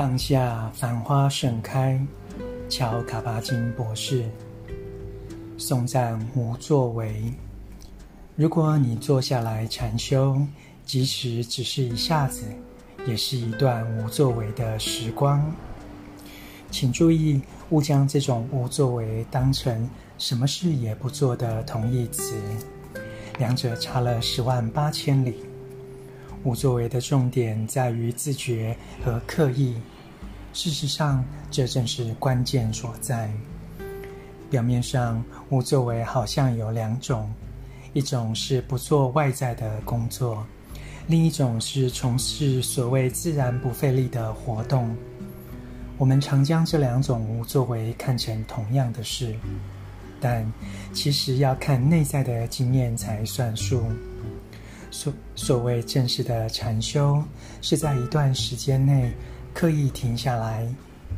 当下繁花盛开，乔卡巴金博士。颂赞无作为。如果你坐下来禅修，即使只是一下子，也是一段无作为的时光。请注意，勿将这种无作为当成什么事也不做的同义词，两者差了十万八千里。无作为的重点在于自觉和刻意。事实上，这正是关键所在。表面上，无作为好像有两种：一种是不做外在的工作，另一种是从事所谓自然不费力的活动。我们常将这两种无作为看成同样的事，但其实要看内在的经验才算数。所所谓正式的禅修，是在一段时间内刻意停下来，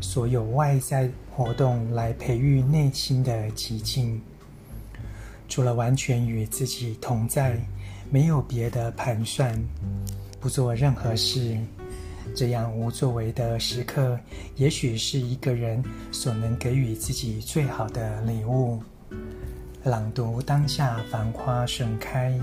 所有外在活动来培育内心的寂静。除了完全与自己同在，没有别的盘算，不做任何事。这样无作为的时刻，也许是一个人所能给予自己最好的礼物。朗读当下繁花盛开。